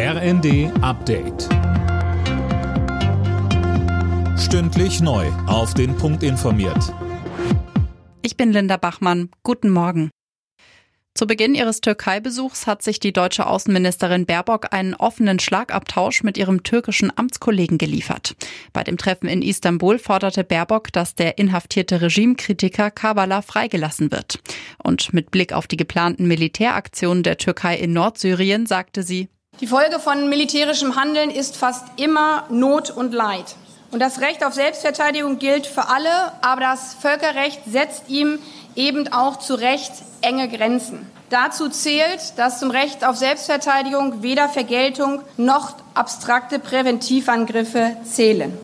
RND Update. Stündlich neu. Auf den Punkt informiert. Ich bin Linda Bachmann. Guten Morgen. Zu Beginn ihres Türkei-Besuchs hat sich die deutsche Außenministerin Baerbock einen offenen Schlagabtausch mit ihrem türkischen Amtskollegen geliefert. Bei dem Treffen in Istanbul forderte Baerbock, dass der inhaftierte Regimekritiker Kavala freigelassen wird. Und mit Blick auf die geplanten Militäraktionen der Türkei in Nordsyrien sagte sie, die Folge von militärischem Handeln ist fast immer Not und Leid. Und das Recht auf Selbstverteidigung gilt für alle, aber das Völkerrecht setzt ihm eben auch zu Recht enge Grenzen. Dazu zählt, dass zum Recht auf Selbstverteidigung weder Vergeltung noch abstrakte Präventivangriffe zählen.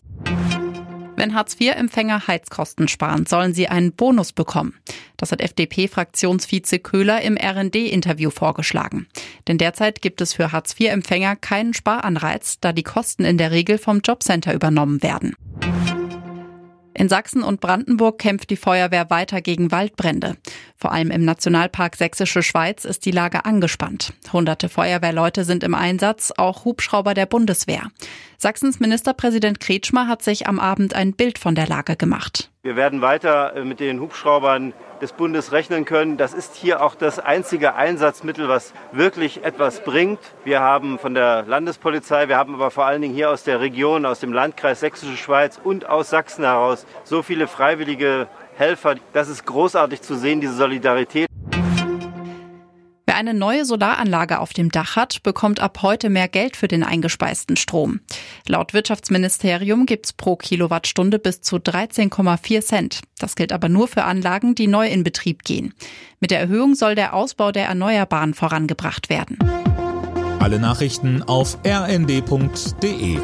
Wenn Hartz-IV-Empfänger Heizkosten sparen, sollen sie einen Bonus bekommen. Das hat FDP-Fraktionsvize Köhler im RND-Interview vorgeschlagen. Denn derzeit gibt es für Hartz-IV-Empfänger keinen Sparanreiz, da die Kosten in der Regel vom Jobcenter übernommen werden. In Sachsen und Brandenburg kämpft die Feuerwehr weiter gegen Waldbrände. Vor allem im Nationalpark Sächsische Schweiz ist die Lage angespannt. Hunderte Feuerwehrleute sind im Einsatz, auch Hubschrauber der Bundeswehr. Sachsens Ministerpräsident Kretschmer hat sich am Abend ein Bild von der Lage gemacht. Wir werden weiter äh, mit den Hubschraubern des Bundes rechnen können. Das ist hier auch das einzige Einsatzmittel, was wirklich etwas bringt. Wir haben von der Landespolizei, wir haben aber vor allen Dingen hier aus der Region, aus dem Landkreis Sächsische Schweiz und aus Sachsen heraus so viele freiwillige Helfer. Das ist großartig zu sehen, diese Solidarität. Wer eine neue Solaranlage auf dem Dach hat, bekommt ab heute mehr Geld für den eingespeisten Strom. Laut Wirtschaftsministerium gibt's pro Kilowattstunde bis zu 13,4 Cent. Das gilt aber nur für Anlagen, die neu in Betrieb gehen. Mit der Erhöhung soll der Ausbau der Erneuerbaren vorangebracht werden. Alle Nachrichten auf rnd.de